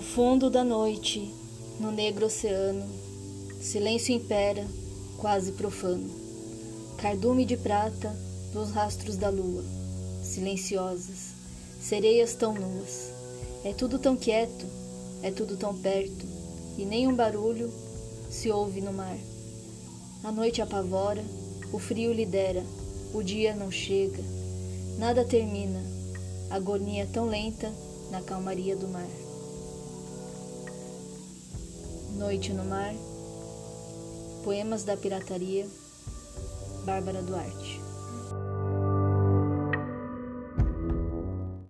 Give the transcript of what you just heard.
fundo da noite, no negro oceano, silêncio impera, quase profano. Cardume de prata nos rastros da lua, silenciosas, sereias tão nuas. É tudo tão quieto, é tudo tão perto, e nem um barulho se ouve no mar. A noite apavora, o frio lidera, o dia não chega, nada termina, agonia tão lenta na calmaria do mar. Noite no Mar, Poemas da Pirataria, Bárbara Duarte.